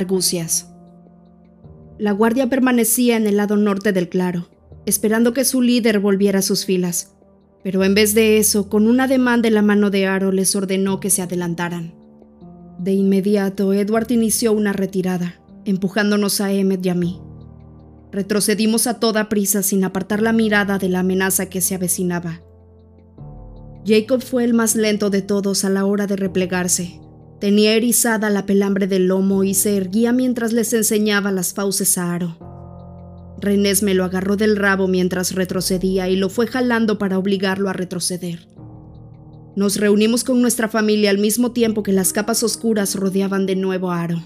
Argucias. La guardia permanecía en el lado norte del claro, esperando que su líder volviera a sus filas, pero en vez de eso, con un ademán de la mano de Aro les ordenó que se adelantaran. De inmediato, Edward inició una retirada, empujándonos a Emmet y a mí. Retrocedimos a toda prisa sin apartar la mirada de la amenaza que se avecinaba. Jacob fue el más lento de todos a la hora de replegarse, Tenía erizada la pelambre del lomo y se erguía mientras les enseñaba las fauces a Aro. Renés me lo agarró del rabo mientras retrocedía y lo fue jalando para obligarlo a retroceder. Nos reunimos con nuestra familia al mismo tiempo que las capas oscuras rodeaban de nuevo a Aro.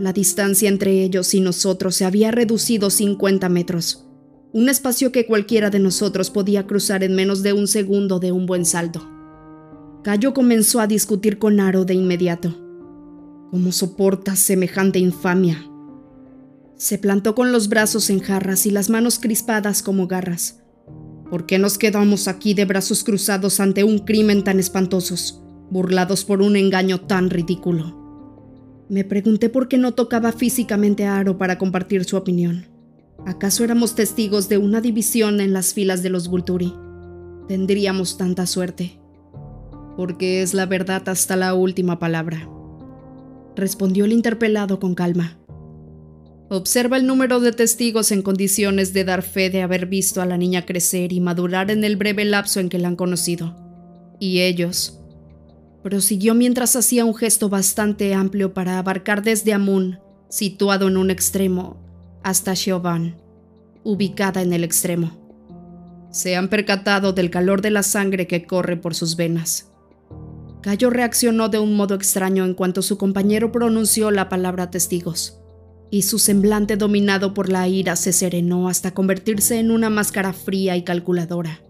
La distancia entre ellos y nosotros se había reducido 50 metros, un espacio que cualquiera de nosotros podía cruzar en menos de un segundo de un buen salto. Cayo comenzó a discutir con Aro de inmediato. ¿Cómo soportas semejante infamia? Se plantó con los brazos en jarras y las manos crispadas como garras. ¿Por qué nos quedamos aquí de brazos cruzados ante un crimen tan espantoso, burlados por un engaño tan ridículo? Me pregunté por qué no tocaba físicamente a Aro para compartir su opinión. ¿Acaso éramos testigos de una división en las filas de los Vulturi? Tendríamos tanta suerte porque es la verdad hasta la última palabra. Respondió el interpelado con calma. Observa el número de testigos en condiciones de dar fe de haber visto a la niña crecer y madurar en el breve lapso en que la han conocido. Y ellos. Prosiguió mientras hacía un gesto bastante amplio para abarcar desde Amun, situado en un extremo, hasta Xiaoban, ubicada en el extremo. Se han percatado del calor de la sangre que corre por sus venas. Cayo reaccionó de un modo extraño en cuanto su compañero pronunció la palabra testigos, y su semblante dominado por la ira se serenó hasta convertirse en una máscara fría y calculadora.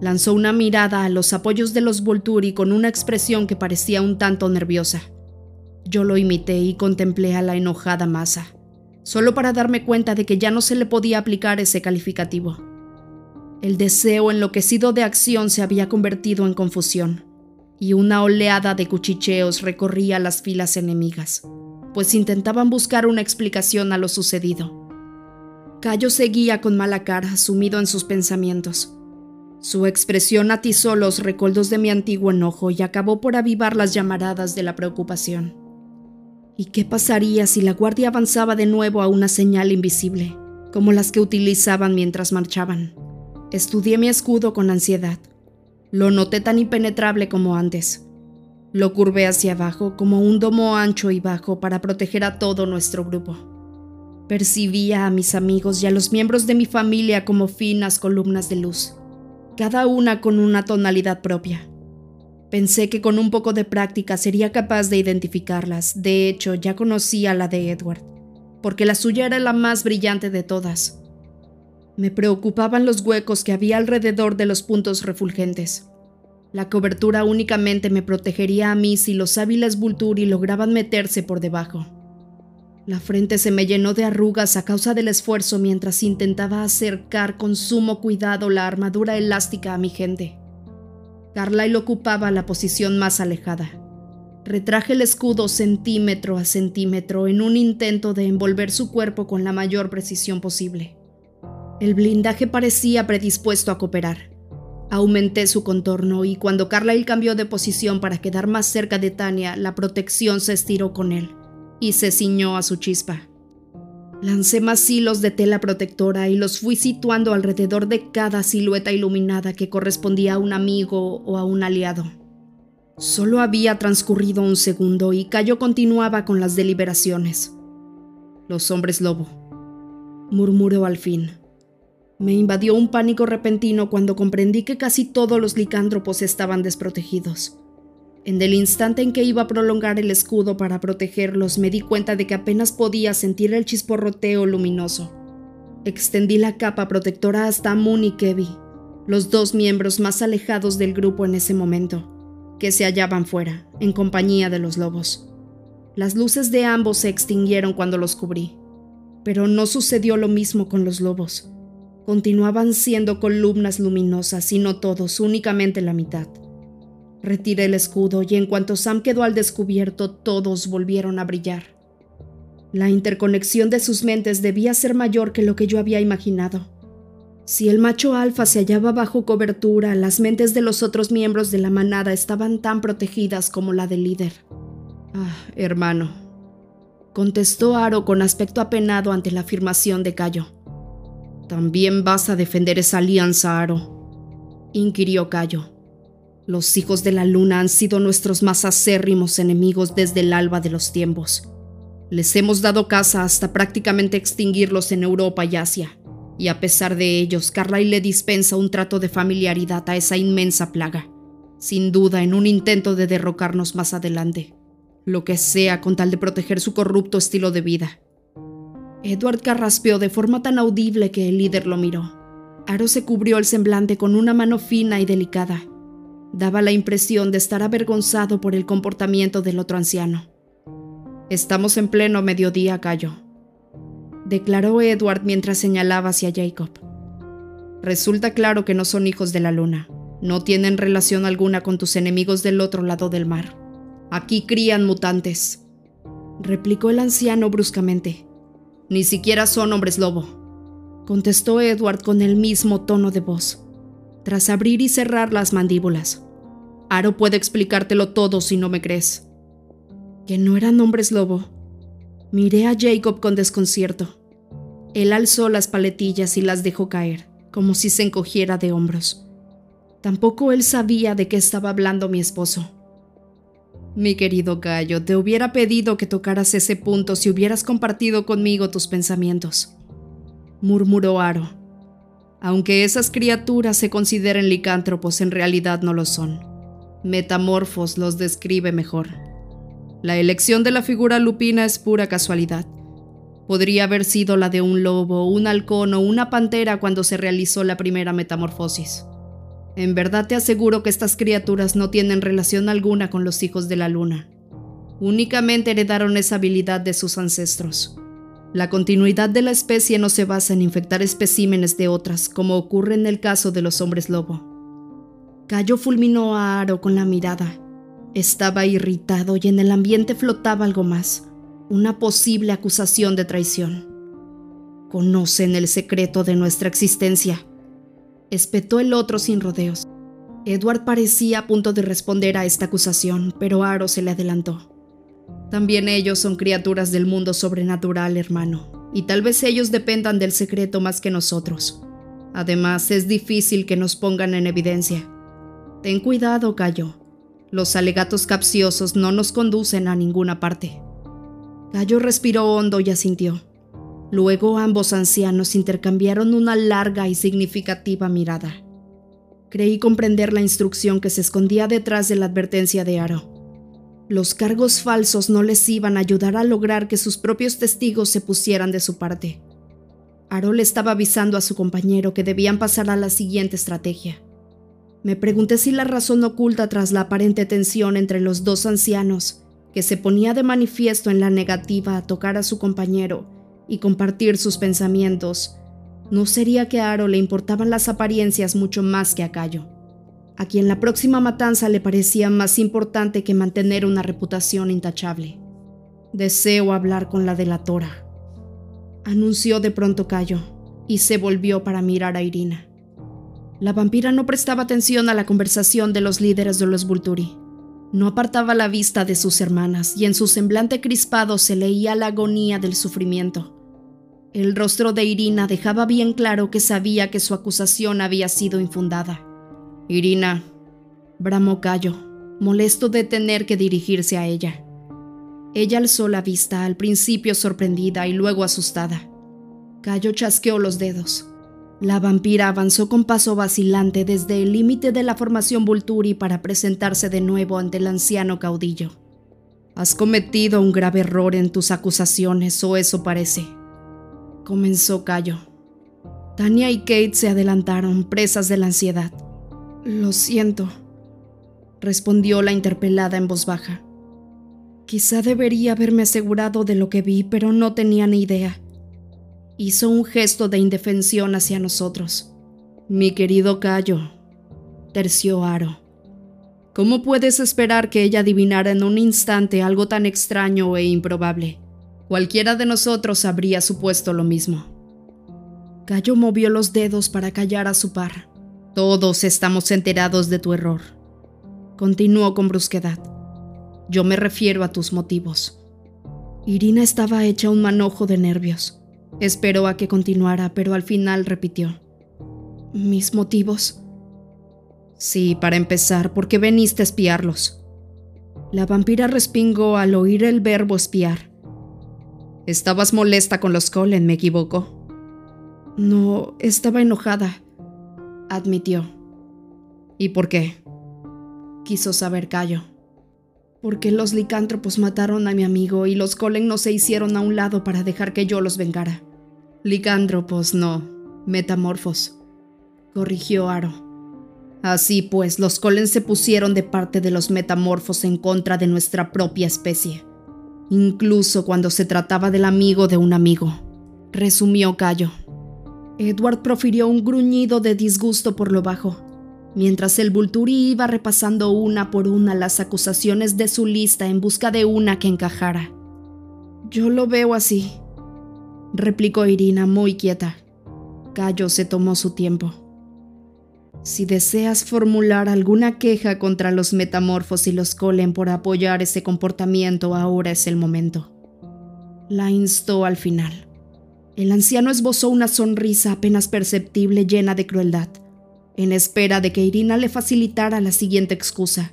Lanzó una mirada a los apoyos de los Volturi con una expresión que parecía un tanto nerviosa. Yo lo imité y contemplé a la enojada masa, solo para darme cuenta de que ya no se le podía aplicar ese calificativo. El deseo enloquecido de acción se había convertido en confusión y una oleada de cuchicheos recorría las filas enemigas, pues intentaban buscar una explicación a lo sucedido. Cayo seguía con mala cara, sumido en sus pensamientos. Su expresión atizó los recuerdos de mi antiguo enojo y acabó por avivar las llamaradas de la preocupación. ¿Y qué pasaría si la guardia avanzaba de nuevo a una señal invisible, como las que utilizaban mientras marchaban? Estudié mi escudo con ansiedad. Lo noté tan impenetrable como antes. Lo curvé hacia abajo como un domo ancho y bajo para proteger a todo nuestro grupo. Percibía a mis amigos y a los miembros de mi familia como finas columnas de luz, cada una con una tonalidad propia. Pensé que con un poco de práctica sería capaz de identificarlas. De hecho, ya conocía la de Edward, porque la suya era la más brillante de todas. Me preocupaban los huecos que había alrededor de los puntos refulgentes. La cobertura únicamente me protegería a mí si los hábiles Vulturi lograban meterse por debajo. La frente se me llenó de arrugas a causa del esfuerzo mientras intentaba acercar con sumo cuidado la armadura elástica a mi gente. Carlyle ocupaba la posición más alejada. Retraje el escudo centímetro a centímetro en un intento de envolver su cuerpo con la mayor precisión posible. El blindaje parecía predispuesto a cooperar. Aumenté su contorno y cuando Carlyle cambió de posición para quedar más cerca de Tania, la protección se estiró con él y se ciñó a su chispa. Lancé más hilos de tela protectora y los fui situando alrededor de cada silueta iluminada que correspondía a un amigo o a un aliado. Solo había transcurrido un segundo y Cayo continuaba con las deliberaciones. Los hombres lobo, murmuró al fin. Me invadió un pánico repentino cuando comprendí que casi todos los licántropos estaban desprotegidos. En el instante en que iba a prolongar el escudo para protegerlos, me di cuenta de que apenas podía sentir el chisporroteo luminoso. Extendí la capa protectora hasta Moon y Kevin, los dos miembros más alejados del grupo en ese momento, que se hallaban fuera, en compañía de los lobos. Las luces de ambos se extinguieron cuando los cubrí, pero no sucedió lo mismo con los lobos. Continuaban siendo columnas luminosas y no todos, únicamente la mitad. Retiré el escudo y en cuanto Sam quedó al descubierto, todos volvieron a brillar. La interconexión de sus mentes debía ser mayor que lo que yo había imaginado. Si el macho alfa se hallaba bajo cobertura, las mentes de los otros miembros de la manada estaban tan protegidas como la del líder. Ah, hermano, contestó Aro con aspecto apenado ante la afirmación de Cayo. ¿También vas a defender esa alianza, Aro? inquirió Cayo. Los hijos de la luna han sido nuestros más acérrimos enemigos desde el alba de los tiempos. Les hemos dado caza hasta prácticamente extinguirlos en Europa y Asia y a pesar de ellos, Carlyle le dispensa un trato de familiaridad a esa inmensa plaga, sin duda en un intento de derrocarnos más adelante, lo que sea con tal de proteger su corrupto estilo de vida. Edward carraspeó de forma tan audible que el líder lo miró. Aro se cubrió el semblante con una mano fina y delicada. Daba la impresión de estar avergonzado por el comportamiento del otro anciano. Estamos en pleno mediodía, Cayo declaró Edward mientras señalaba hacia Jacob. Resulta claro que no son hijos de la luna. No tienen relación alguna con tus enemigos del otro lado del mar. Aquí crían mutantes, replicó el anciano bruscamente. Ni siquiera son hombres lobo, contestó Edward con el mismo tono de voz, tras abrir y cerrar las mandíbulas. Aro puede explicártelo todo si no me crees. Que no eran hombres lobo. Miré a Jacob con desconcierto. Él alzó las paletillas y las dejó caer, como si se encogiera de hombros. Tampoco él sabía de qué estaba hablando mi esposo. Mi querido gallo, te hubiera pedido que tocaras ese punto si hubieras compartido conmigo tus pensamientos, murmuró Aro. Aunque esas criaturas se consideren licántropos, en realidad no lo son. Metamorfos los describe mejor. La elección de la figura lupina es pura casualidad. Podría haber sido la de un lobo, un halcón o una pantera cuando se realizó la primera metamorfosis. En verdad te aseguro que estas criaturas no tienen relación alguna con los hijos de la luna. Únicamente heredaron esa habilidad de sus ancestros. La continuidad de la especie no se basa en infectar especímenes de otras, como ocurre en el caso de los hombres lobo. Cayo fulminó a Aro con la mirada. Estaba irritado y en el ambiente flotaba algo más una posible acusación de traición. Conocen el secreto de nuestra existencia. Espetó el otro sin rodeos. Edward parecía a punto de responder a esta acusación, pero Aro se le adelantó. También ellos son criaturas del mundo sobrenatural, hermano, y tal vez ellos dependan del secreto más que nosotros. Además, es difícil que nos pongan en evidencia. Ten cuidado, Cayo. Los alegatos capciosos no nos conducen a ninguna parte. Gallo respiró hondo y asintió. Luego ambos ancianos intercambiaron una larga y significativa mirada. Creí comprender la instrucción que se escondía detrás de la advertencia de Aro. Los cargos falsos no les iban a ayudar a lograr que sus propios testigos se pusieran de su parte. Aro le estaba avisando a su compañero que debían pasar a la siguiente estrategia. Me pregunté si la razón oculta tras la aparente tensión entre los dos ancianos que se ponía de manifiesto en la negativa a tocar a su compañero y compartir sus pensamientos, no sería que a Aro le importaban las apariencias mucho más que a Cayo, a quien la próxima matanza le parecía más importante que mantener una reputación intachable. Deseo hablar con la delatora, anunció de pronto Cayo, y se volvió para mirar a Irina. La vampira no prestaba atención a la conversación de los líderes de los Vulturi. No apartaba la vista de sus hermanas y en su semblante crispado se leía la agonía del sufrimiento. El rostro de Irina dejaba bien claro que sabía que su acusación había sido infundada. Irina, bramó Cayo, molesto de tener que dirigirse a ella. Ella alzó la vista, al principio sorprendida y luego asustada. Cayo chasqueó los dedos. La vampira avanzó con paso vacilante desde el límite de la formación Vulturi para presentarse de nuevo ante el anciano caudillo. Has cometido un grave error en tus acusaciones, o eso parece. Comenzó Cayo. Tania y Kate se adelantaron, presas de la ansiedad. Lo siento, respondió la interpelada en voz baja. Quizá debería haberme asegurado de lo que vi, pero no tenía ni idea hizo un gesto de indefensión hacia nosotros. Mi querido Cayo, terció Aro. ¿Cómo puedes esperar que ella adivinara en un instante algo tan extraño e improbable? Cualquiera de nosotros habría supuesto lo mismo. Cayo movió los dedos para callar a su par. Todos estamos enterados de tu error. Continuó con brusquedad. Yo me refiero a tus motivos. Irina estaba hecha un manojo de nervios. Esperó a que continuara, pero al final repitió. ¿Mis motivos? Sí, para empezar, ¿por qué veniste a espiarlos? La vampira respingó al oír el verbo espiar. Estabas molesta con los Colen, ¿me equivoco? No, estaba enojada, admitió. ¿Y por qué? Quiso saber Cayo. Porque los licántropos mataron a mi amigo y los Colen no se hicieron a un lado para dejar que yo los vengara. Licántropos no, metamorfos, corrigió Aro. Así pues, los Colen se pusieron de parte de los metamorfos en contra de nuestra propia especie incluso cuando se trataba del amigo de un amigo, resumió Cayo. Edward profirió un gruñido de disgusto por lo bajo, mientras el Vulturi iba repasando una por una las acusaciones de su lista en busca de una que encajara. Yo lo veo así, replicó Irina muy quieta. Cayo se tomó su tiempo. Si deseas formular alguna queja contra los metamorfos y los Colen por apoyar ese comportamiento, ahora es el momento. La instó al final. El anciano esbozó una sonrisa apenas perceptible llena de crueldad, en espera de que Irina le facilitara la siguiente excusa,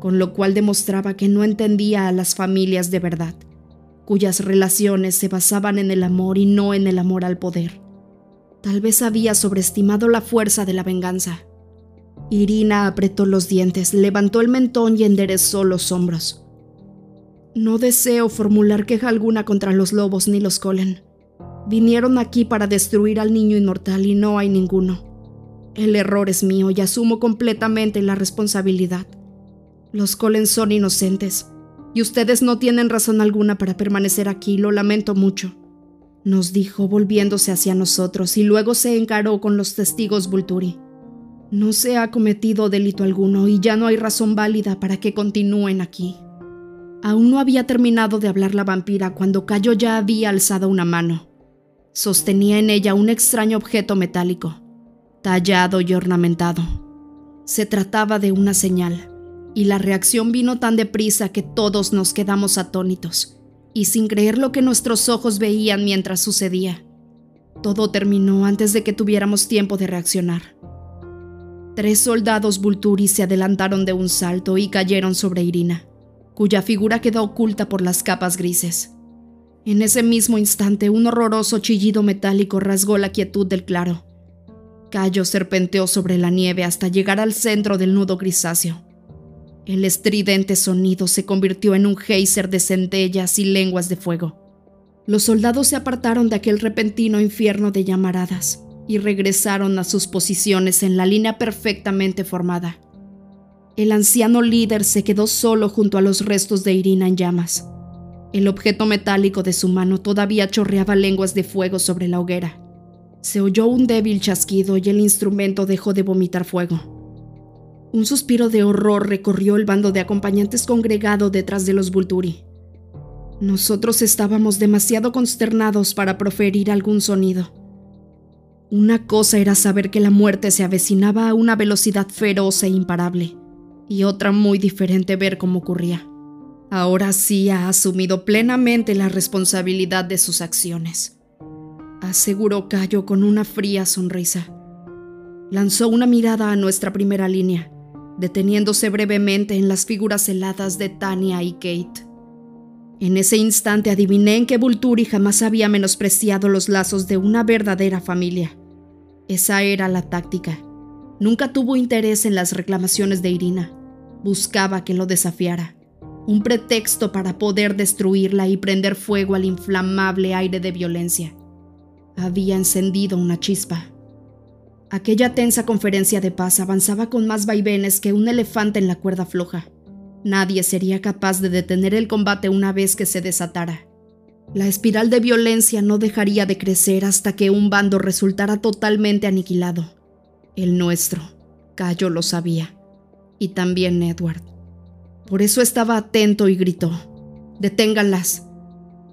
con lo cual demostraba que no entendía a las familias de verdad, cuyas relaciones se basaban en el amor y no en el amor al poder. Tal vez había sobreestimado la fuerza de la venganza. Irina apretó los dientes, levantó el mentón y enderezó los hombros. No deseo formular queja alguna contra los lobos ni los Colen. Vinieron aquí para destruir al niño inmortal y no hay ninguno. El error es mío y asumo completamente la responsabilidad. Los Colen son inocentes y ustedes no tienen razón alguna para permanecer aquí, lo lamento mucho nos dijo volviéndose hacia nosotros y luego se encaró con los testigos Vulturi. No se ha cometido delito alguno y ya no hay razón válida para que continúen aquí. Aún no había terminado de hablar la vampira cuando Cayo ya había alzado una mano. Sostenía en ella un extraño objeto metálico, tallado y ornamentado. Se trataba de una señal, y la reacción vino tan deprisa que todos nos quedamos atónitos y sin creer lo que nuestros ojos veían mientras sucedía. Todo terminó antes de que tuviéramos tiempo de reaccionar. Tres soldados Vulturi se adelantaron de un salto y cayeron sobre Irina, cuya figura quedó oculta por las capas grises. En ese mismo instante, un horroroso chillido metálico rasgó la quietud del claro. Cayo serpenteó sobre la nieve hasta llegar al centro del nudo grisáceo. El estridente sonido se convirtió en un geyser de centellas y lenguas de fuego. Los soldados se apartaron de aquel repentino infierno de llamaradas y regresaron a sus posiciones en la línea perfectamente formada. El anciano líder se quedó solo junto a los restos de Irina en llamas. El objeto metálico de su mano todavía chorreaba lenguas de fuego sobre la hoguera. Se oyó un débil chasquido y el instrumento dejó de vomitar fuego. Un suspiro de horror recorrió el bando de acompañantes congregado detrás de los Vulturi. Nosotros estábamos demasiado consternados para proferir algún sonido. Una cosa era saber que la muerte se avecinaba a una velocidad feroz e imparable, y otra muy diferente ver cómo ocurría. Ahora sí ha asumido plenamente la responsabilidad de sus acciones, aseguró Cayo con una fría sonrisa. Lanzó una mirada a nuestra primera línea deteniéndose brevemente en las figuras heladas de Tania y Kate. En ese instante adiviné en que Vulturi jamás había menospreciado los lazos de una verdadera familia. Esa era la táctica. Nunca tuvo interés en las reclamaciones de Irina. Buscaba que lo desafiara. Un pretexto para poder destruirla y prender fuego al inflamable aire de violencia. Había encendido una chispa. Aquella tensa conferencia de paz avanzaba con más vaivenes que un elefante en la cuerda floja. Nadie sería capaz de detener el combate una vez que se desatara. La espiral de violencia no dejaría de crecer hasta que un bando resultara totalmente aniquilado. El nuestro, Cayo lo sabía, y también Edward. Por eso estaba atento y gritó, Deténganlas.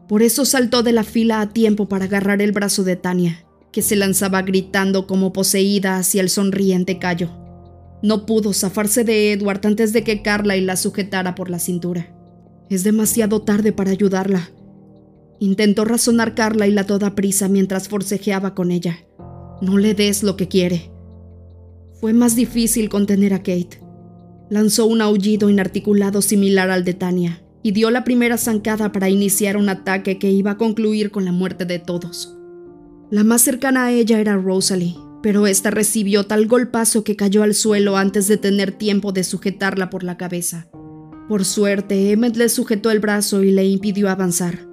Por eso saltó de la fila a tiempo para agarrar el brazo de Tania, que se lanzaba gritando como poseída hacia el sonriente Cayo. No pudo zafarse de Edward antes de que Carla y la sujetara por la cintura. Es demasiado tarde para ayudarla. Intentó razonar Carla y la toda prisa mientras forcejeaba con ella. No le des lo que quiere. Fue más difícil contener a Kate. Lanzó un aullido inarticulado similar al de Tania y dio la primera zancada para iniciar un ataque que iba a concluir con la muerte de todos. La más cercana a ella era Rosalie, pero esta recibió tal golpazo que cayó al suelo antes de tener tiempo de sujetarla por la cabeza. Por suerte, Emmet le sujetó el brazo y le impidió avanzar.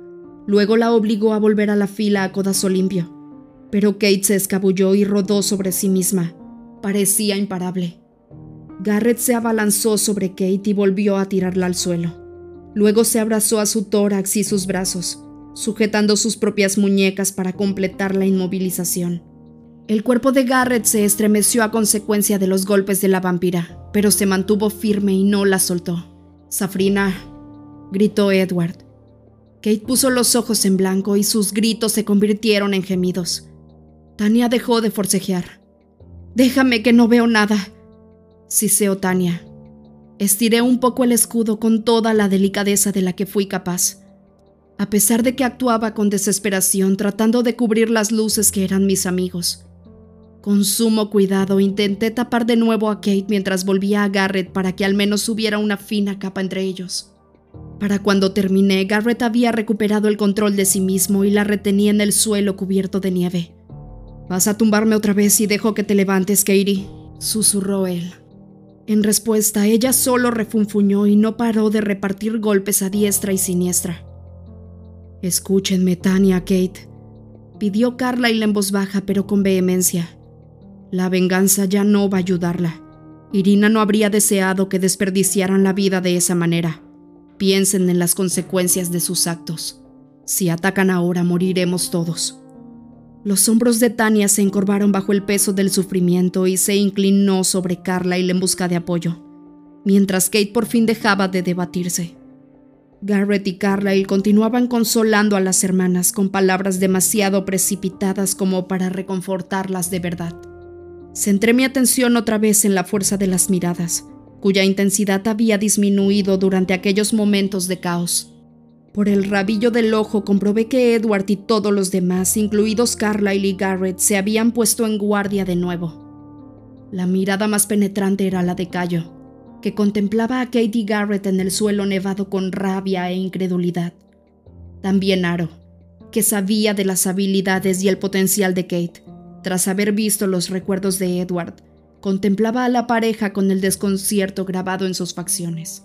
Luego la obligó a volver a la fila a codazo limpio. Pero Kate se escabulló y rodó sobre sí misma. Parecía imparable. Garrett se abalanzó sobre Kate y volvió a tirarla al suelo. Luego se abrazó a su tórax y sus brazos, sujetando sus propias muñecas para completar la inmovilización. El cuerpo de Garrett se estremeció a consecuencia de los golpes de la vampira, pero se mantuvo firme y no la soltó. Safrina, gritó Edward. Kate puso los ojos en blanco y sus gritos se convirtieron en gemidos. Tania dejó de forcejear. Déjame que no veo nada, siseó Tania. Estiré un poco el escudo con toda la delicadeza de la que fui capaz. A pesar de que actuaba con desesperación tratando de cubrir las luces que eran mis amigos. Con sumo cuidado intenté tapar de nuevo a Kate mientras volvía a Garrett para que al menos hubiera una fina capa entre ellos. Para cuando terminé, Garrett había recuperado el control de sí mismo y la retenía en el suelo cubierto de nieve. Vas a tumbarme otra vez y dejo que te levantes, Katie, susurró él. En respuesta, ella solo refunfuñó y no paró de repartir golpes a diestra y siniestra. Escúchenme, Tania, Kate, pidió Carla en voz baja pero con vehemencia. La venganza ya no va a ayudarla. Irina no habría deseado que desperdiciaran la vida de esa manera. Piensen en las consecuencias de sus actos. Si atacan ahora, moriremos todos. Los hombros de Tania se encorvaron bajo el peso del sufrimiento y se inclinó sobre Carla en busca de apoyo, mientras Kate por fin dejaba de debatirse. Garrett y Carlyle continuaban consolando a las hermanas con palabras demasiado precipitadas como para reconfortarlas de verdad. Centré mi atención otra vez en la fuerza de las miradas, cuya intensidad había disminuido durante aquellos momentos de caos. Por el rabillo del ojo comprobé que Edward y todos los demás, incluidos Carlyle y Garrett, se habían puesto en guardia de nuevo. La mirada más penetrante era la de Cayo, que contemplaba a Katie Garrett en el suelo nevado con rabia e incredulidad. También Aro, que sabía de las habilidades y el potencial de Kate, tras haber visto los recuerdos de Edward, contemplaba a la pareja con el desconcierto grabado en sus facciones.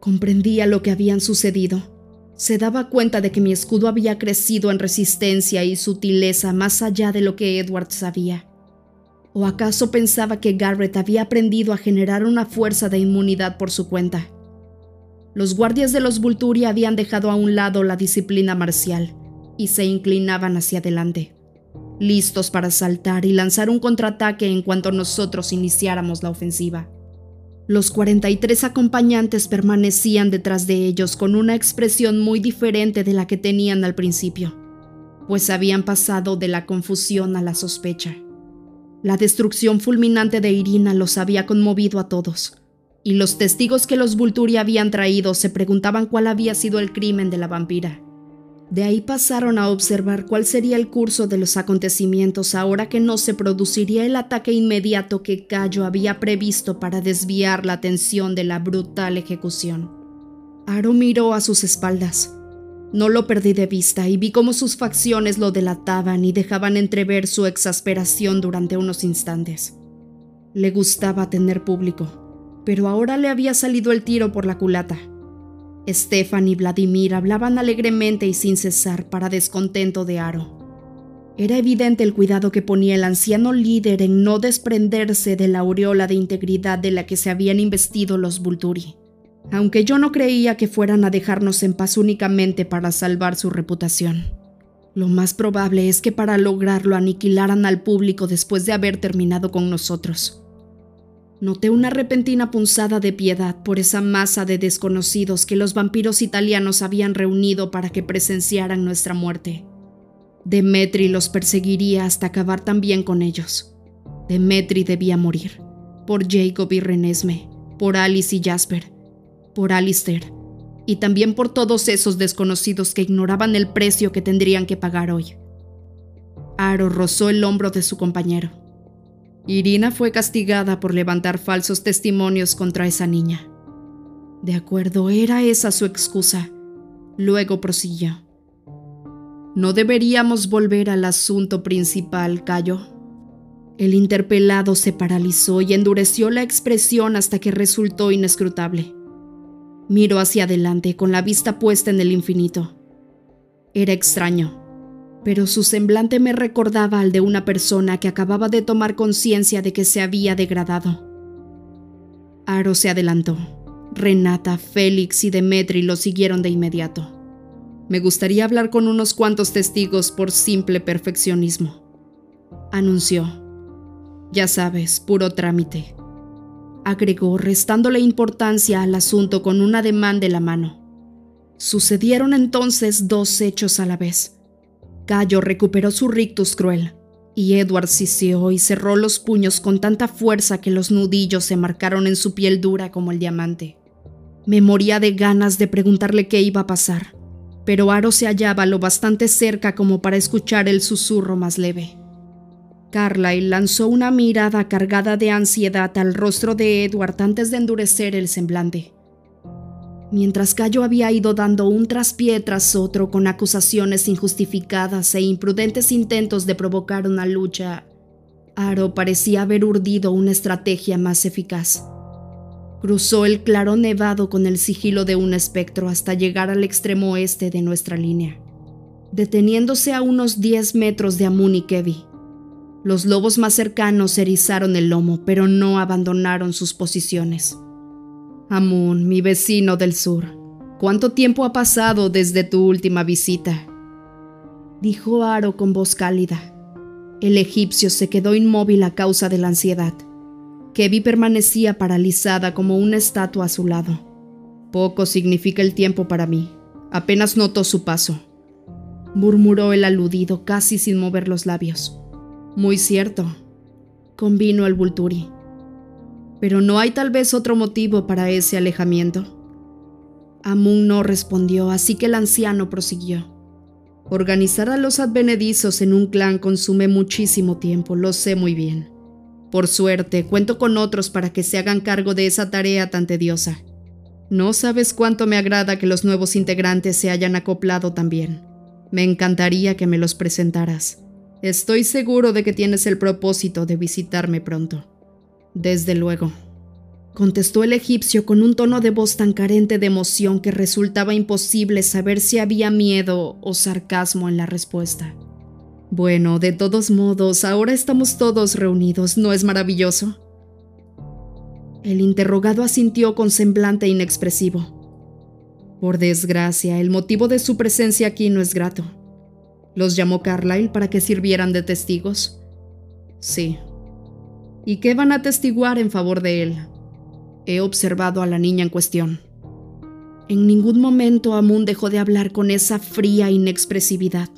Comprendía lo que habían sucedido se daba cuenta de que mi escudo había crecido en resistencia y sutileza más allá de lo que Edward sabía. ¿O acaso pensaba que Garrett había aprendido a generar una fuerza de inmunidad por su cuenta? Los guardias de los Vulturi habían dejado a un lado la disciplina marcial y se inclinaban hacia adelante, listos para saltar y lanzar un contraataque en cuanto nosotros iniciáramos la ofensiva. Los 43 acompañantes permanecían detrás de ellos con una expresión muy diferente de la que tenían al principio, pues habían pasado de la confusión a la sospecha. La destrucción fulminante de Irina los había conmovido a todos, y los testigos que los Vulturi habían traído se preguntaban cuál había sido el crimen de la vampira. De ahí pasaron a observar cuál sería el curso de los acontecimientos ahora que no se produciría el ataque inmediato que Cayo había previsto para desviar la atención de la brutal ejecución. Aro miró a sus espaldas. No lo perdí de vista y vi cómo sus facciones lo delataban y dejaban entrever su exasperación durante unos instantes. Le gustaba tener público, pero ahora le había salido el tiro por la culata. Stefan y Vladimir hablaban alegremente y sin cesar para descontento de Aro. Era evidente el cuidado que ponía el anciano líder en no desprenderse de la aureola de integridad de la que se habían investido los Vulturi, aunque yo no creía que fueran a dejarnos en paz únicamente para salvar su reputación. Lo más probable es que para lograrlo aniquilaran al público después de haber terminado con nosotros. Noté una repentina punzada de piedad por esa masa de desconocidos que los vampiros italianos habían reunido para que presenciaran nuestra muerte. Demetri los perseguiría hasta acabar también con ellos. Demetri debía morir. Por Jacob y Renesme, por Alice y Jasper, por Alistair, y también por todos esos desconocidos que ignoraban el precio que tendrían que pagar hoy. Aro rozó el hombro de su compañero. Irina fue castigada por levantar falsos testimonios contra esa niña. De acuerdo, era esa su excusa. Luego prosiguió. No deberíamos volver al asunto principal, Cayo. El interpelado se paralizó y endureció la expresión hasta que resultó inescrutable. Miró hacia adelante con la vista puesta en el infinito. Era extraño, pero su semblante me recordaba al de una persona que acababa de tomar conciencia de que se había degradado. Aro se adelantó. Renata, Félix y Demetri lo siguieron de inmediato. Me gustaría hablar con unos cuantos testigos por simple perfeccionismo, anunció. Ya sabes, puro trámite agregó restándole importancia al asunto con un ademán de la mano. Sucedieron entonces dos hechos a la vez. Cayo recuperó su rictus cruel, y Edward siseó y cerró los puños con tanta fuerza que los nudillos se marcaron en su piel dura como el diamante. Me moría de ganas de preguntarle qué iba a pasar, pero Aro se hallaba lo bastante cerca como para escuchar el susurro más leve. Carlyle lanzó una mirada cargada de ansiedad al rostro de Edward antes de endurecer el semblante. Mientras Cayo había ido dando un traspié tras otro con acusaciones injustificadas e imprudentes intentos de provocar una lucha, Aro parecía haber urdido una estrategia más eficaz. Cruzó el claro nevado con el sigilo de un espectro hasta llegar al extremo oeste de nuestra línea, deteniéndose a unos 10 metros de Amun y Kevi. Los lobos más cercanos erizaron el lomo, pero no abandonaron sus posiciones. Amun, mi vecino del sur, ¿cuánto tiempo ha pasado desde tu última visita? Dijo Aro con voz cálida. El egipcio se quedó inmóvil a causa de la ansiedad. Kevi permanecía paralizada como una estatua a su lado. Poco significa el tiempo para mí. Apenas notó su paso. Murmuró el aludido casi sin mover los labios. Muy cierto, convino el Vulturi. Pero no hay tal vez otro motivo para ese alejamiento. Amun no respondió, así que el anciano prosiguió. Organizar a los advenedizos en un clan consume muchísimo tiempo, lo sé muy bien. Por suerte, cuento con otros para que se hagan cargo de esa tarea tan tediosa. No sabes cuánto me agrada que los nuevos integrantes se hayan acoplado también. Me encantaría que me los presentaras. Estoy seguro de que tienes el propósito de visitarme pronto. Desde luego, contestó el egipcio con un tono de voz tan carente de emoción que resultaba imposible saber si había miedo o sarcasmo en la respuesta. Bueno, de todos modos, ahora estamos todos reunidos, ¿no es maravilloso? El interrogado asintió con semblante inexpresivo. Por desgracia, el motivo de su presencia aquí no es grato. ¿Los llamó Carlyle para que sirvieran de testigos? Sí. ¿Y qué van a testiguar en favor de él? He observado a la niña en cuestión. En ningún momento Amun dejó de hablar con esa fría inexpresividad.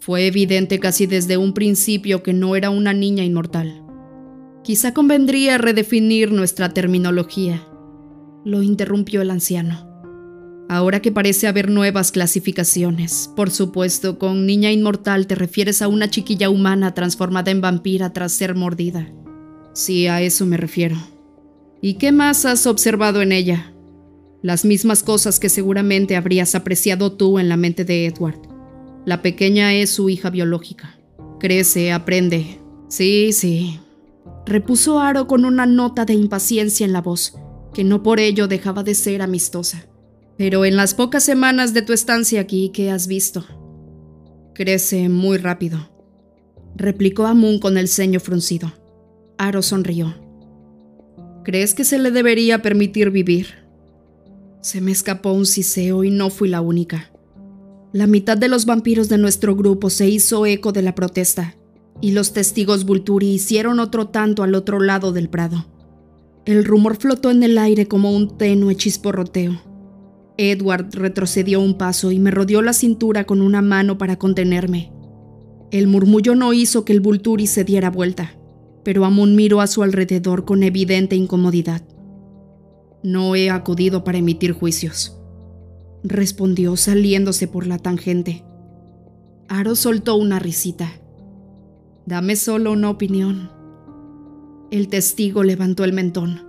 Fue evidente casi desde un principio que no era una niña inmortal. Quizá convendría redefinir nuestra terminología, lo interrumpió el anciano. Ahora que parece haber nuevas clasificaciones, por supuesto, con niña inmortal te refieres a una chiquilla humana transformada en vampira tras ser mordida. Sí, a eso me refiero. ¿Y qué más has observado en ella? Las mismas cosas que seguramente habrías apreciado tú en la mente de Edward. La pequeña es su hija biológica. Crece, aprende. Sí, sí. Repuso Aro con una nota de impaciencia en la voz, que no por ello dejaba de ser amistosa. Pero en las pocas semanas de tu estancia aquí, ¿qué has visto? Crece muy rápido, replicó Amun con el ceño fruncido. Aro sonrió. ¿Crees que se le debería permitir vivir? Se me escapó un siseo y no fui la única. La mitad de los vampiros de nuestro grupo se hizo eco de la protesta, y los testigos Vulturi hicieron otro tanto al otro lado del prado. El rumor flotó en el aire como un tenue chisporroteo. Edward retrocedió un paso y me rodeó la cintura con una mano para contenerme. El murmullo no hizo que el Vulturi se diera vuelta, pero Amon miró a su alrededor con evidente incomodidad. No he acudido para emitir juicios, respondió saliéndose por la tangente. Aro soltó una risita. Dame solo una opinión. El testigo levantó el mentón.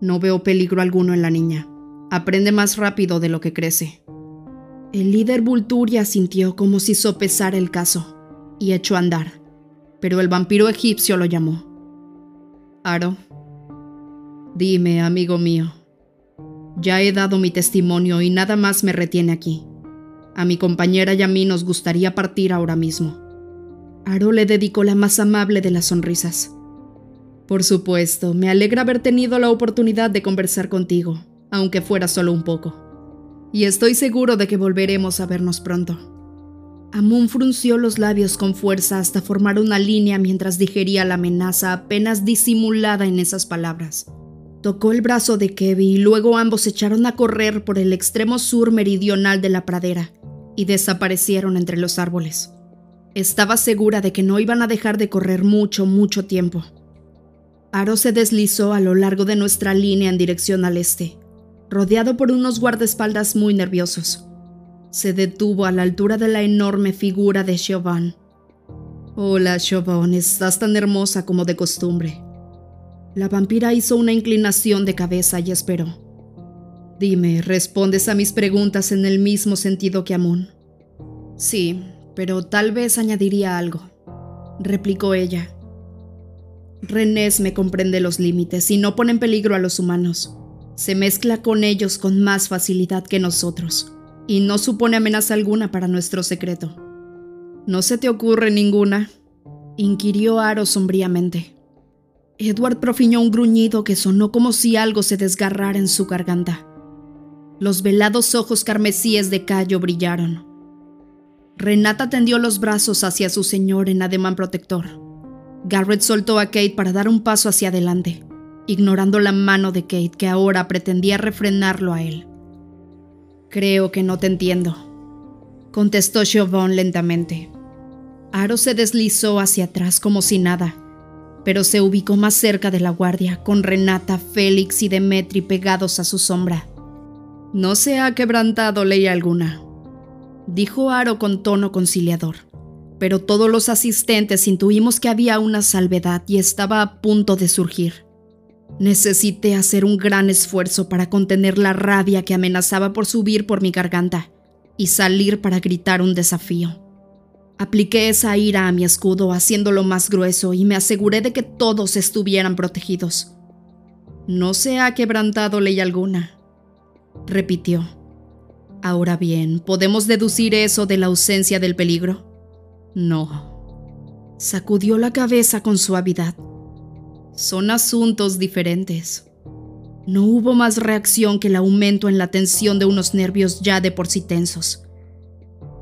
No veo peligro alguno en la niña. Aprende más rápido de lo que crece. El líder Vulturia sintió como si sopesara el caso y echó a andar, pero el vampiro egipcio lo llamó. Aro, dime, amigo mío, ya he dado mi testimonio y nada más me retiene aquí. A mi compañera y a mí nos gustaría partir ahora mismo. Aro le dedicó la más amable de las sonrisas. Por supuesto, me alegra haber tenido la oportunidad de conversar contigo, aunque fuera solo un poco y estoy seguro de que volveremos a vernos pronto. Amun frunció los labios con fuerza hasta formar una línea mientras digería la amenaza apenas disimulada en esas palabras. Tocó el brazo de Kevin y luego ambos echaron a correr por el extremo sur meridional de la pradera y desaparecieron entre los árboles. Estaba segura de que no iban a dejar de correr mucho, mucho tiempo. Aro se deslizó a lo largo de nuestra línea en dirección al este, rodeado por unos guardaespaldas muy nerviosos. Se detuvo a la altura de la enorme figura de Chauvin. Hola, Chauvin, estás tan hermosa como de costumbre. La vampira hizo una inclinación de cabeza y esperó. Dime, ¿respondes a mis preguntas en el mismo sentido que Amun? Sí, pero tal vez añadiría algo, replicó ella. Renés me comprende los límites y no pone en peligro a los humanos se mezcla con ellos con más facilidad que nosotros y no supone amenaza alguna para nuestro secreto. ¿No se te ocurre ninguna? inquirió Aro sombríamente. Edward profirió un gruñido que sonó como si algo se desgarrara en su garganta. Los velados ojos carmesíes de Cayo brillaron. Renata tendió los brazos hacia su señor en ademán protector. Garrett soltó a Kate para dar un paso hacia adelante ignorando la mano de Kate que ahora pretendía refrenarlo a él. Creo que no te entiendo, contestó Chauvin lentamente. Aro se deslizó hacia atrás como si nada, pero se ubicó más cerca de la guardia, con Renata, Félix y Demetri pegados a su sombra. No se ha quebrantado ley alguna, dijo Aro con tono conciliador, pero todos los asistentes intuimos que había una salvedad y estaba a punto de surgir. Necesité hacer un gran esfuerzo para contener la rabia que amenazaba por subir por mi garganta y salir para gritar un desafío. Apliqué esa ira a mi escudo haciéndolo más grueso y me aseguré de que todos estuvieran protegidos. No se ha quebrantado ley alguna, repitió. Ahora bien, ¿podemos deducir eso de la ausencia del peligro? No. Sacudió la cabeza con suavidad. Son asuntos diferentes. No hubo más reacción que el aumento en la tensión de unos nervios ya de por sí tensos.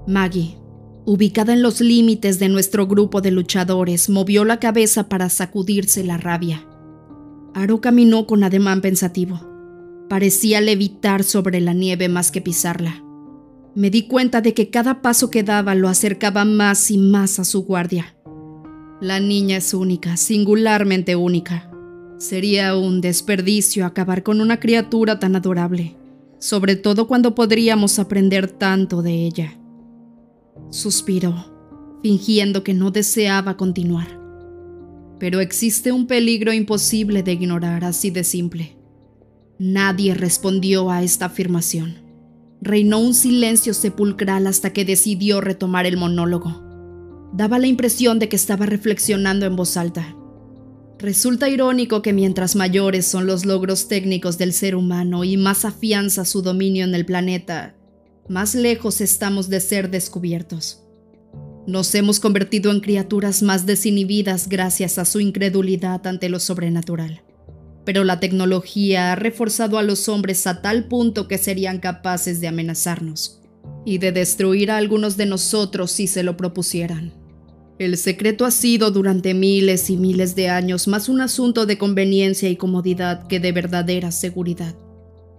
Maggie, ubicada en los límites de nuestro grupo de luchadores, movió la cabeza para sacudirse la rabia. Aro caminó con ademán pensativo. Parecía levitar sobre la nieve más que pisarla. Me di cuenta de que cada paso que daba lo acercaba más y más a su guardia. La niña es única, singularmente única. Sería un desperdicio acabar con una criatura tan adorable, sobre todo cuando podríamos aprender tanto de ella. Suspiró, fingiendo que no deseaba continuar. Pero existe un peligro imposible de ignorar así de simple. Nadie respondió a esta afirmación. Reinó un silencio sepulcral hasta que decidió retomar el monólogo. Daba la impresión de que estaba reflexionando en voz alta. Resulta irónico que mientras mayores son los logros técnicos del ser humano y más afianza su dominio en el planeta, más lejos estamos de ser descubiertos. Nos hemos convertido en criaturas más desinhibidas gracias a su incredulidad ante lo sobrenatural. Pero la tecnología ha reforzado a los hombres a tal punto que serían capaces de amenazarnos y de destruir a algunos de nosotros si se lo propusieran. El secreto ha sido durante miles y miles de años más un asunto de conveniencia y comodidad que de verdadera seguridad.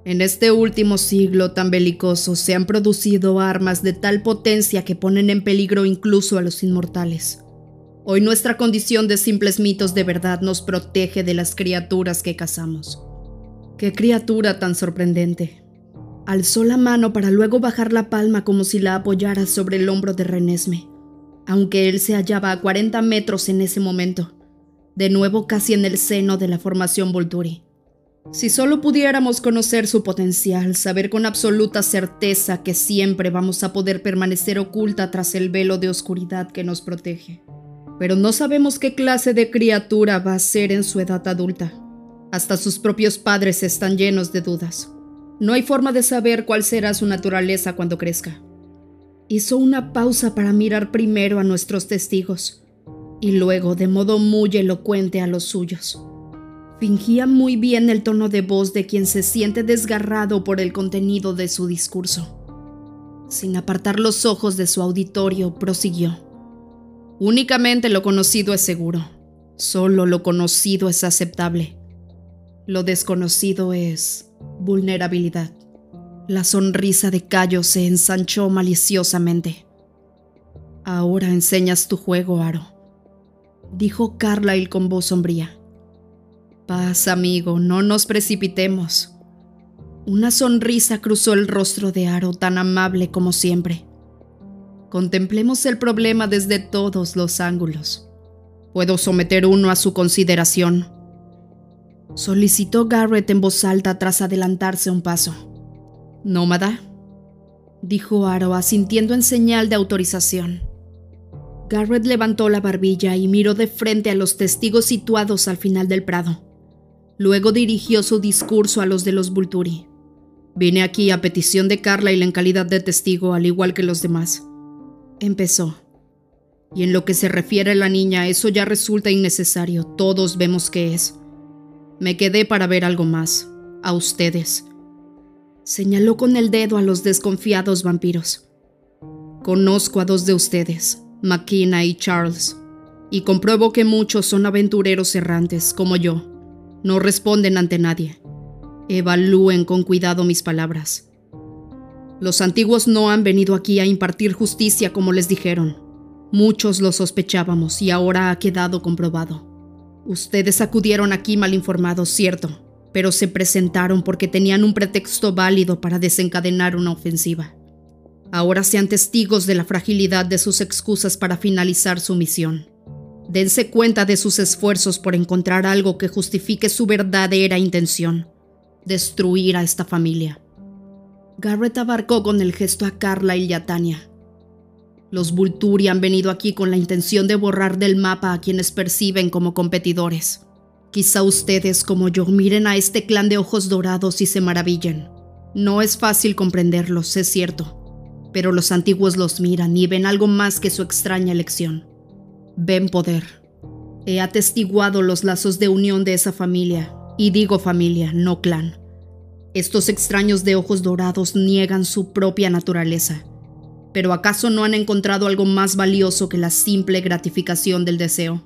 En este último siglo tan belicoso se han producido armas de tal potencia que ponen en peligro incluso a los inmortales. Hoy nuestra condición de simples mitos de verdad nos protege de las criaturas que cazamos. ¡Qué criatura tan sorprendente! Alzó la mano para luego bajar la palma como si la apoyara sobre el hombro de Renesme, aunque él se hallaba a 40 metros en ese momento, de nuevo casi en el seno de la formación Volturi. Si solo pudiéramos conocer su potencial, saber con absoluta certeza que siempre vamos a poder permanecer oculta tras el velo de oscuridad que nos protege pero no sabemos qué clase de criatura va a ser en su edad adulta. Hasta sus propios padres están llenos de dudas. No hay forma de saber cuál será su naturaleza cuando crezca. Hizo una pausa para mirar primero a nuestros testigos y luego de modo muy elocuente a los suyos. Fingía muy bien el tono de voz de quien se siente desgarrado por el contenido de su discurso. Sin apartar los ojos de su auditorio, prosiguió. Únicamente lo conocido es seguro. Solo lo conocido es aceptable. Lo desconocido es vulnerabilidad. La sonrisa de Cayo se ensanchó maliciosamente. Ahora enseñas tu juego, Aro, dijo Carlyle con voz sombría. Paz, amigo, no nos precipitemos. Una sonrisa cruzó el rostro de Aro tan amable como siempre. Contemplemos el problema desde todos los ángulos. Puedo someter uno a su consideración. Solicitó Garrett en voz alta tras adelantarse un paso. Nómada, dijo Aro asintiendo en señal de autorización. Garrett levantó la barbilla y miró de frente a los testigos situados al final del prado. Luego dirigió su discurso a los de los Vulturi. Vine aquí a petición de Carla y en calidad de testigo, al igual que los demás empezó. Y en lo que se refiere a la niña, eso ya resulta innecesario, todos vemos que es. Me quedé para ver algo más, a ustedes. Señaló con el dedo a los desconfiados vampiros. Conozco a dos de ustedes, Makina y Charles, y compruebo que muchos son aventureros errantes, como yo. No responden ante nadie. Evalúen con cuidado mis palabras. Los antiguos no han venido aquí a impartir justicia como les dijeron. Muchos lo sospechábamos y ahora ha quedado comprobado. Ustedes acudieron aquí mal informados, cierto, pero se presentaron porque tenían un pretexto válido para desencadenar una ofensiva. Ahora sean testigos de la fragilidad de sus excusas para finalizar su misión. Dense cuenta de sus esfuerzos por encontrar algo que justifique su verdadera intención, destruir a esta familia. Garrett abarcó con el gesto a Carla y a Tania. Los Vulturi han venido aquí con la intención de borrar del mapa a quienes perciben como competidores. Quizá ustedes, como yo, miren a este clan de ojos dorados y se maravillen. No es fácil comprenderlos, es cierto, pero los antiguos los miran y ven algo más que su extraña elección. Ven poder. He atestiguado los lazos de unión de esa familia, y digo familia, no clan. Estos extraños de ojos dorados niegan su propia naturaleza. Pero ¿acaso no han encontrado algo más valioso que la simple gratificación del deseo?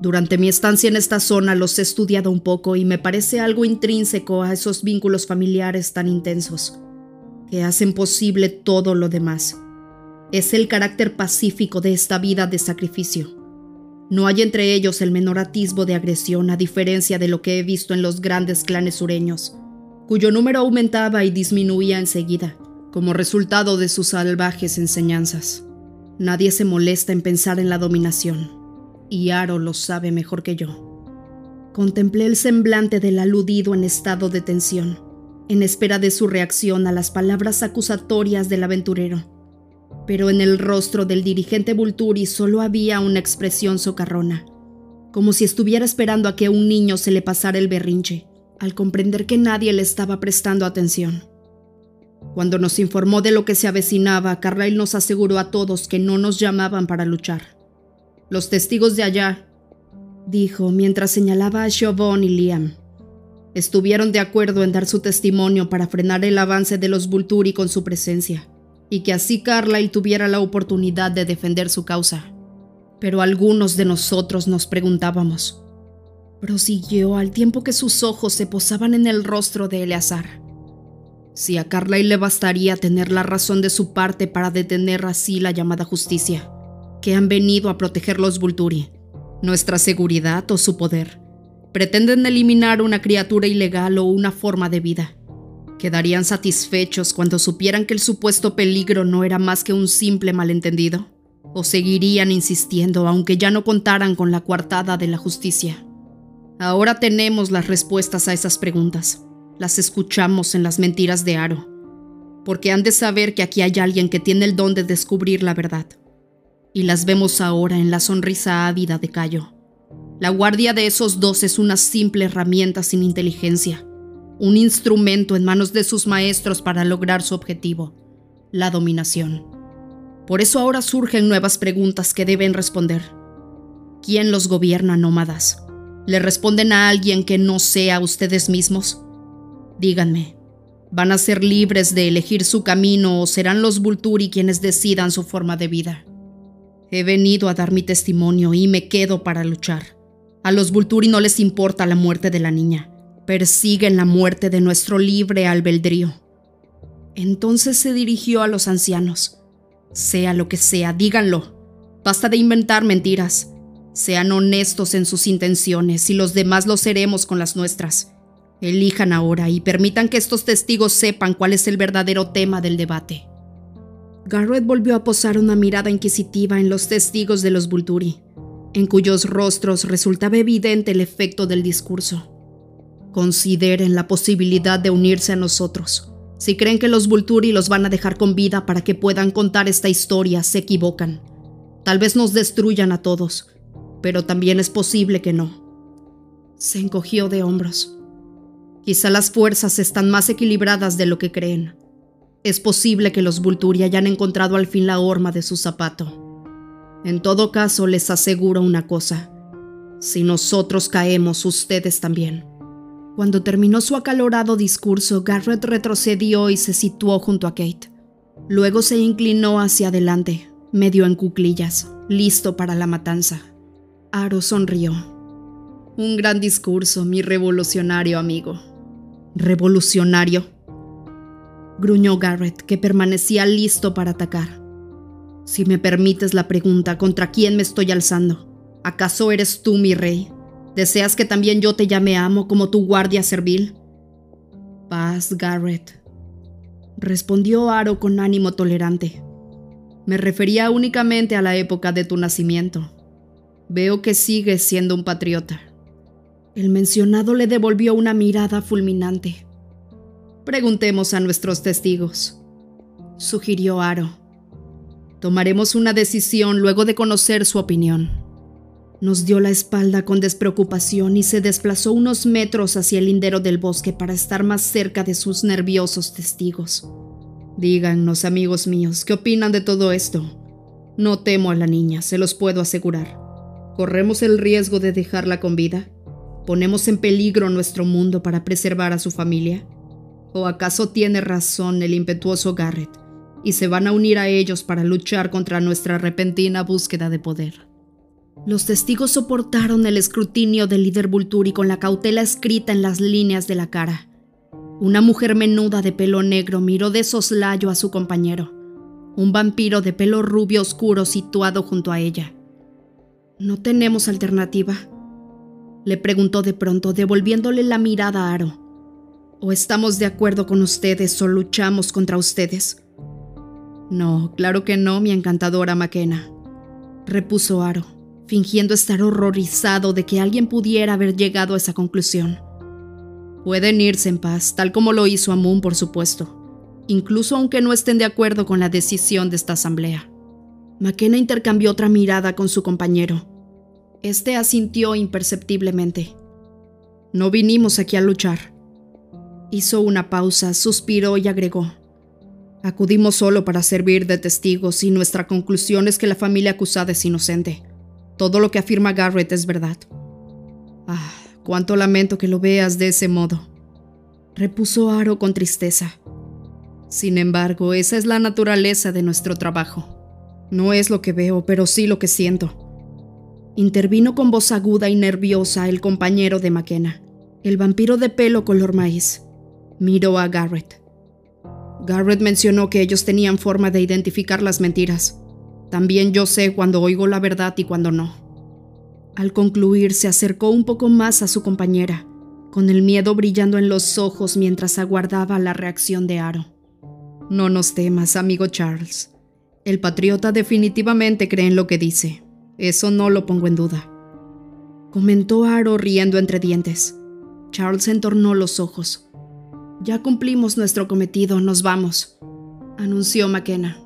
Durante mi estancia en esta zona los he estudiado un poco y me parece algo intrínseco a esos vínculos familiares tan intensos, que hacen posible todo lo demás. Es el carácter pacífico de esta vida de sacrificio. No hay entre ellos el menor atisbo de agresión a diferencia de lo que he visto en los grandes clanes sureños cuyo número aumentaba y disminuía enseguida, como resultado de sus salvajes enseñanzas. Nadie se molesta en pensar en la dominación, y Aro lo sabe mejor que yo. Contemplé el semblante del aludido en estado de tensión, en espera de su reacción a las palabras acusatorias del aventurero. Pero en el rostro del dirigente Vulturi solo había una expresión socarrona, como si estuviera esperando a que un niño se le pasara el berrinche al comprender que nadie le estaba prestando atención. Cuando nos informó de lo que se avecinaba, Carlyle nos aseguró a todos que no nos llamaban para luchar. Los testigos de allá, dijo mientras señalaba a Chauvin y Liam, estuvieron de acuerdo en dar su testimonio para frenar el avance de los Vulturi con su presencia, y que así Carlyle tuviera la oportunidad de defender su causa. Pero algunos de nosotros nos preguntábamos, prosiguió al tiempo que sus ojos se posaban en el rostro de Eleazar. Si a Carlyle le bastaría tener la razón de su parte para detener así la llamada justicia, que han venido a proteger los Vulturi, nuestra seguridad o su poder, pretenden eliminar una criatura ilegal o una forma de vida. ¿Quedarían satisfechos cuando supieran que el supuesto peligro no era más que un simple malentendido? ¿O seguirían insistiendo aunque ya no contaran con la coartada de la justicia? Ahora tenemos las respuestas a esas preguntas. Las escuchamos en las mentiras de Aro. Porque han de saber que aquí hay alguien que tiene el don de descubrir la verdad. Y las vemos ahora en la sonrisa ávida de Cayo. La guardia de esos dos es una simple herramienta sin inteligencia, un instrumento en manos de sus maestros para lograr su objetivo, la dominación. Por eso ahora surgen nuevas preguntas que deben responder. ¿Quién los gobierna nómadas? ¿Le responden a alguien que no sea ustedes mismos? Díganme, ¿van a ser libres de elegir su camino o serán los Vulturi quienes decidan su forma de vida? He venido a dar mi testimonio y me quedo para luchar. A los Vulturi no les importa la muerte de la niña, persiguen la muerte de nuestro libre albedrío. Entonces se dirigió a los ancianos. Sea lo que sea, díganlo. Basta de inventar mentiras. Sean honestos en sus intenciones y los demás lo seremos con las nuestras. Elijan ahora y permitan que estos testigos sepan cuál es el verdadero tema del debate. Garrett volvió a posar una mirada inquisitiva en los testigos de los Vulturi, en cuyos rostros resultaba evidente el efecto del discurso. Consideren la posibilidad de unirse a nosotros. Si creen que los Vulturi los van a dejar con vida para que puedan contar esta historia, se equivocan. Tal vez nos destruyan a todos, pero también es posible que no. Se encogió de hombros. Quizá las fuerzas están más equilibradas de lo que creen. Es posible que los Vulturi hayan encontrado al fin la horma de su zapato. En todo caso, les aseguro una cosa. Si nosotros caemos, ustedes también. Cuando terminó su acalorado discurso, Garrett retrocedió y se situó junto a Kate. Luego se inclinó hacia adelante, medio en cuclillas, listo para la matanza. Aro sonrió. Un gran discurso, mi revolucionario amigo. ¿Revolucionario? Gruñó Garrett, que permanecía listo para atacar. Si me permites la pregunta, ¿contra quién me estoy alzando? ¿Acaso eres tú mi rey? ¿Deseas que también yo te llame amo como tu guardia servil? Paz, Garrett. Respondió Aro con ánimo tolerante. Me refería únicamente a la época de tu nacimiento. Veo que sigues siendo un patriota. El mencionado le devolvió una mirada fulminante. Preguntemos a nuestros testigos, sugirió Aro. Tomaremos una decisión luego de conocer su opinión. Nos dio la espalda con despreocupación y se desplazó unos metros hacia el lindero del bosque para estar más cerca de sus nerviosos testigos. Díganos, amigos míos, ¿qué opinan de todo esto? No temo a la niña, se los puedo asegurar. ¿Corremos el riesgo de dejarla con vida? ¿Ponemos en peligro nuestro mundo para preservar a su familia? ¿O acaso tiene razón el impetuoso Garrett y se van a unir a ellos para luchar contra nuestra repentina búsqueda de poder? Los testigos soportaron el escrutinio del líder Vulturi con la cautela escrita en las líneas de la cara. Una mujer menuda de pelo negro miró de soslayo a su compañero, un vampiro de pelo rubio oscuro situado junto a ella. ¿No tenemos alternativa? Le preguntó de pronto, devolviéndole la mirada a Aro. ¿O estamos de acuerdo con ustedes o luchamos contra ustedes? No, claro que no, mi encantadora Maquena, repuso Aro, fingiendo estar horrorizado de que alguien pudiera haber llegado a esa conclusión. Pueden irse en paz, tal como lo hizo Amun, por supuesto, incluso aunque no estén de acuerdo con la decisión de esta asamblea. McKenna intercambió otra mirada con su compañero. Este asintió imperceptiblemente. No vinimos aquí a luchar. Hizo una pausa, suspiró y agregó. Acudimos solo para servir de testigos y nuestra conclusión es que la familia acusada es inocente. Todo lo que afirma Garrett es verdad. Ah, cuánto lamento que lo veas de ese modo, repuso Aro con tristeza. Sin embargo, esa es la naturaleza de nuestro trabajo. No es lo que veo, pero sí lo que siento. Intervino con voz aguda y nerviosa el compañero de McKenna, el vampiro de pelo color maíz. Miró a Garrett. Garrett mencionó que ellos tenían forma de identificar las mentiras. También yo sé cuando oigo la verdad y cuando no. Al concluir, se acercó un poco más a su compañera, con el miedo brillando en los ojos mientras aguardaba la reacción de Aro. No nos temas, amigo Charles. El patriota definitivamente cree en lo que dice. Eso no lo pongo en duda. Comentó Aro riendo entre dientes. Charles entornó los ojos. Ya cumplimos nuestro cometido, nos vamos, anunció McKenna.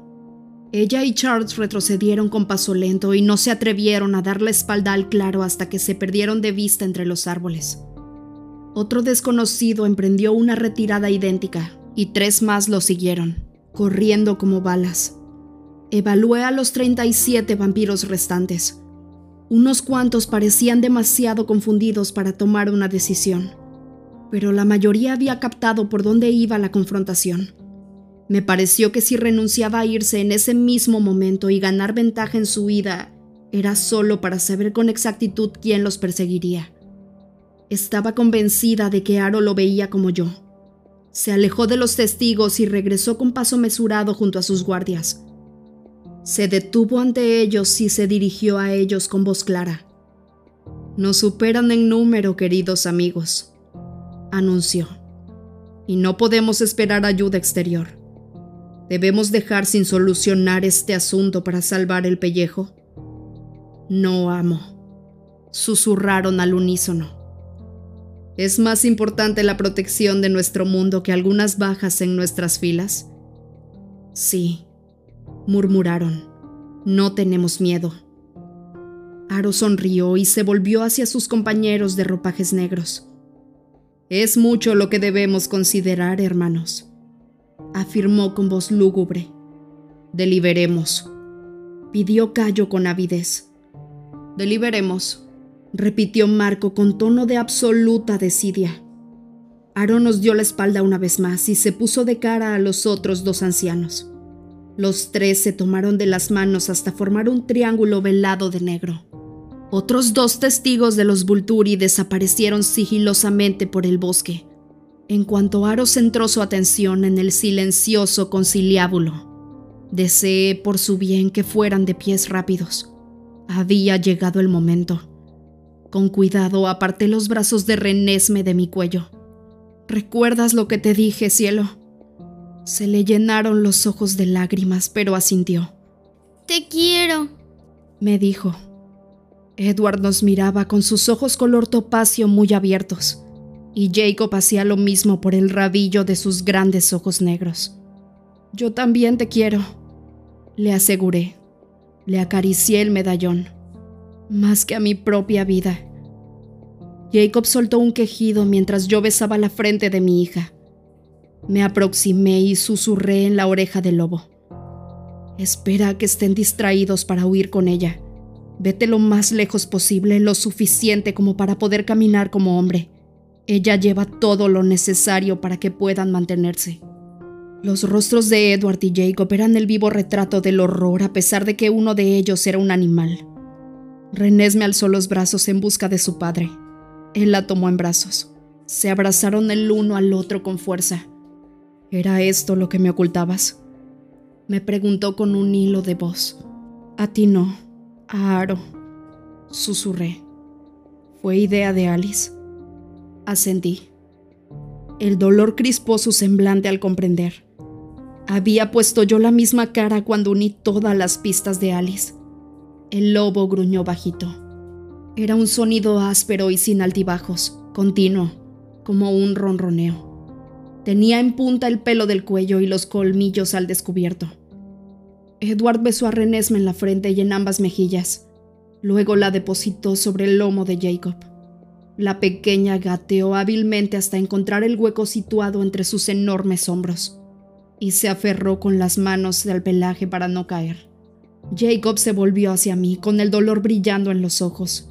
Ella y Charles retrocedieron con paso lento y no se atrevieron a dar la espalda al claro hasta que se perdieron de vista entre los árboles. Otro desconocido emprendió una retirada idéntica y tres más lo siguieron, corriendo como balas. Evalué a los 37 vampiros restantes. Unos cuantos parecían demasiado confundidos para tomar una decisión, pero la mayoría había captado por dónde iba la confrontación. Me pareció que si renunciaba a irse en ese mismo momento y ganar ventaja en su huida, era solo para saber con exactitud quién los perseguiría. Estaba convencida de que Aro lo veía como yo. Se alejó de los testigos y regresó con paso mesurado junto a sus guardias. Se detuvo ante ellos y se dirigió a ellos con voz clara. Nos superan en número, queridos amigos, anunció, y no podemos esperar ayuda exterior. ¿Debemos dejar sin solucionar este asunto para salvar el pellejo? No amo, susurraron al unísono. ¿Es más importante la protección de nuestro mundo que algunas bajas en nuestras filas? Sí, murmuraron. No tenemos miedo. Aro sonrió y se volvió hacia sus compañeros de ropajes negros. Es mucho lo que debemos considerar, hermanos afirmó con voz lúgubre. Deliberemos. Pidió Cayo con avidez. Deliberemos, repitió Marco con tono de absoluta desidia. Aaron nos dio la espalda una vez más y se puso de cara a los otros dos ancianos. Los tres se tomaron de las manos hasta formar un triángulo velado de negro. Otros dos testigos de los Vulturi desaparecieron sigilosamente por el bosque, en cuanto Aro centró su atención en el silencioso conciliábulo. Deseé por su bien que fueran de pies rápidos. Había llegado el momento. Con cuidado aparté los brazos de Renesme de mi cuello. ¿Recuerdas lo que te dije, cielo? Se le llenaron los ojos de lágrimas, pero asintió. Te quiero, me dijo. Edward nos miraba con sus ojos color topacio muy abiertos y Jacob hacía lo mismo por el rabillo de sus grandes ojos negros. Yo también te quiero, le aseguré. Le acaricié el medallón, más que a mi propia vida. Jacob soltó un quejido mientras yo besaba la frente de mi hija. Me aproximé y susurré en la oreja del lobo. Espera que estén distraídos para huir con ella. Vete lo más lejos posible, lo suficiente como para poder caminar como hombre. Ella lleva todo lo necesario para que puedan mantenerse. Los rostros de Edward y Jacob eran el vivo retrato del horror a pesar de que uno de ellos era un animal. Renés me alzó los brazos en busca de su padre. Él la tomó en brazos. Se abrazaron el uno al otro con fuerza. ¿Era esto lo que me ocultabas? Me preguntó con un hilo de voz. A ti no, Aro. Susurré. Fue idea de Alice ascendí. El dolor crispó su semblante al comprender. Había puesto yo la misma cara cuando uní todas las pistas de Alice. El lobo gruñó bajito. Era un sonido áspero y sin altibajos, continuo, como un ronroneo. Tenía en punta el pelo del cuello y los colmillos al descubierto. Edward besó a Renesme en la frente y en ambas mejillas. Luego la depositó sobre el lomo de Jacob. La pequeña gateó hábilmente hasta encontrar el hueco situado entre sus enormes hombros y se aferró con las manos al pelaje para no caer. Jacob se volvió hacia mí con el dolor brillando en los ojos.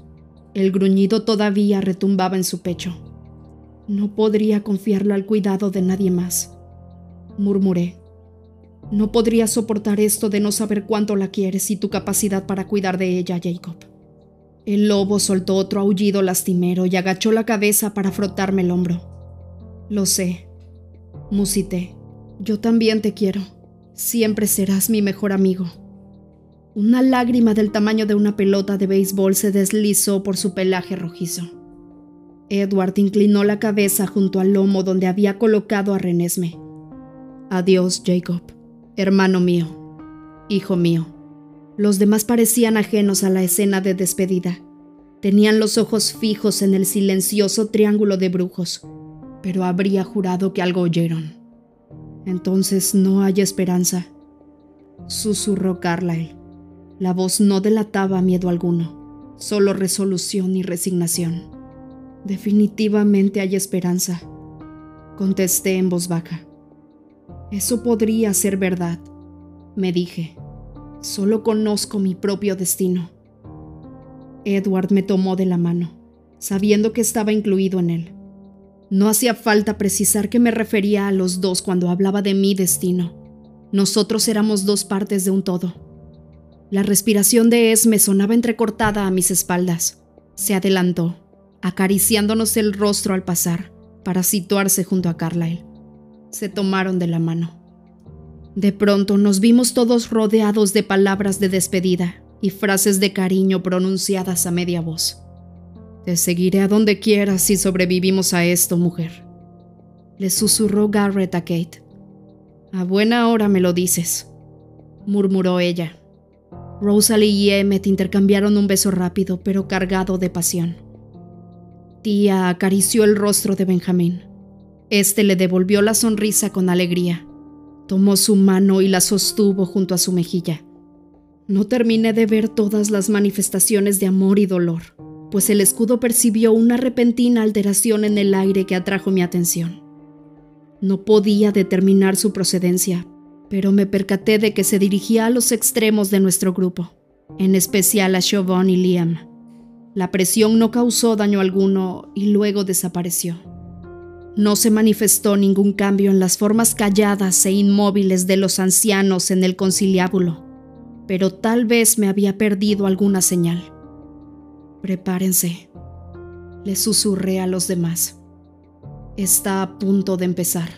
El gruñido todavía retumbaba en su pecho. No podría confiarlo al cuidado de nadie más, murmuré. No podría soportar esto de no saber cuánto la quieres y tu capacidad para cuidar de ella, Jacob. El lobo soltó otro aullido lastimero y agachó la cabeza para frotarme el hombro. Lo sé, musité. Yo también te quiero. Siempre serás mi mejor amigo. Una lágrima del tamaño de una pelota de béisbol se deslizó por su pelaje rojizo. Edward inclinó la cabeza junto al lomo donde había colocado a Renesme. Adiós, Jacob, hermano mío, hijo mío. Los demás parecían ajenos a la escena de despedida. Tenían los ojos fijos en el silencioso triángulo de brujos, pero habría jurado que algo oyeron. Entonces no hay esperanza, susurró Carlyle. La voz no delataba miedo alguno, solo resolución y resignación. Definitivamente hay esperanza, contesté en voz baja. Eso podría ser verdad, me dije. Solo conozco mi propio destino. Edward me tomó de la mano, sabiendo que estaba incluido en él. No hacía falta precisar que me refería a los dos cuando hablaba de mi destino. Nosotros éramos dos partes de un todo la respiración de Esme sonaba entrecortada a mis espaldas. Se adelantó, acariciándonos el rostro al pasar, para situarse junto a Carlyle. Se tomaron de la mano. De pronto nos vimos todos rodeados de palabras de despedida y frases de cariño pronunciadas a media voz. Te seguiré a donde quieras si sobrevivimos a esto, mujer. Le susurró Garrett a Kate. A buena hora me lo dices, murmuró ella. Rosalie y Emmet intercambiaron un beso rápido pero cargado de pasión. Tía acarició el rostro de Benjamín. Este le devolvió la sonrisa con alegría. Tomó su mano y la sostuvo junto a su mejilla. No terminé de ver todas las manifestaciones de amor y dolor, pues el escudo percibió una repentina alteración en el aire que atrajo mi atención. No podía determinar su procedencia, pero me percaté de que se dirigía a los extremos de nuestro grupo, en especial a Siobhan y Liam. La presión no causó daño alguno y luego desapareció. No se manifestó ningún cambio en las formas calladas e inmóviles de los ancianos en el conciliábulo, pero tal vez me había perdido alguna señal. Prepárense, le susurré a los demás. Está a punto de empezar.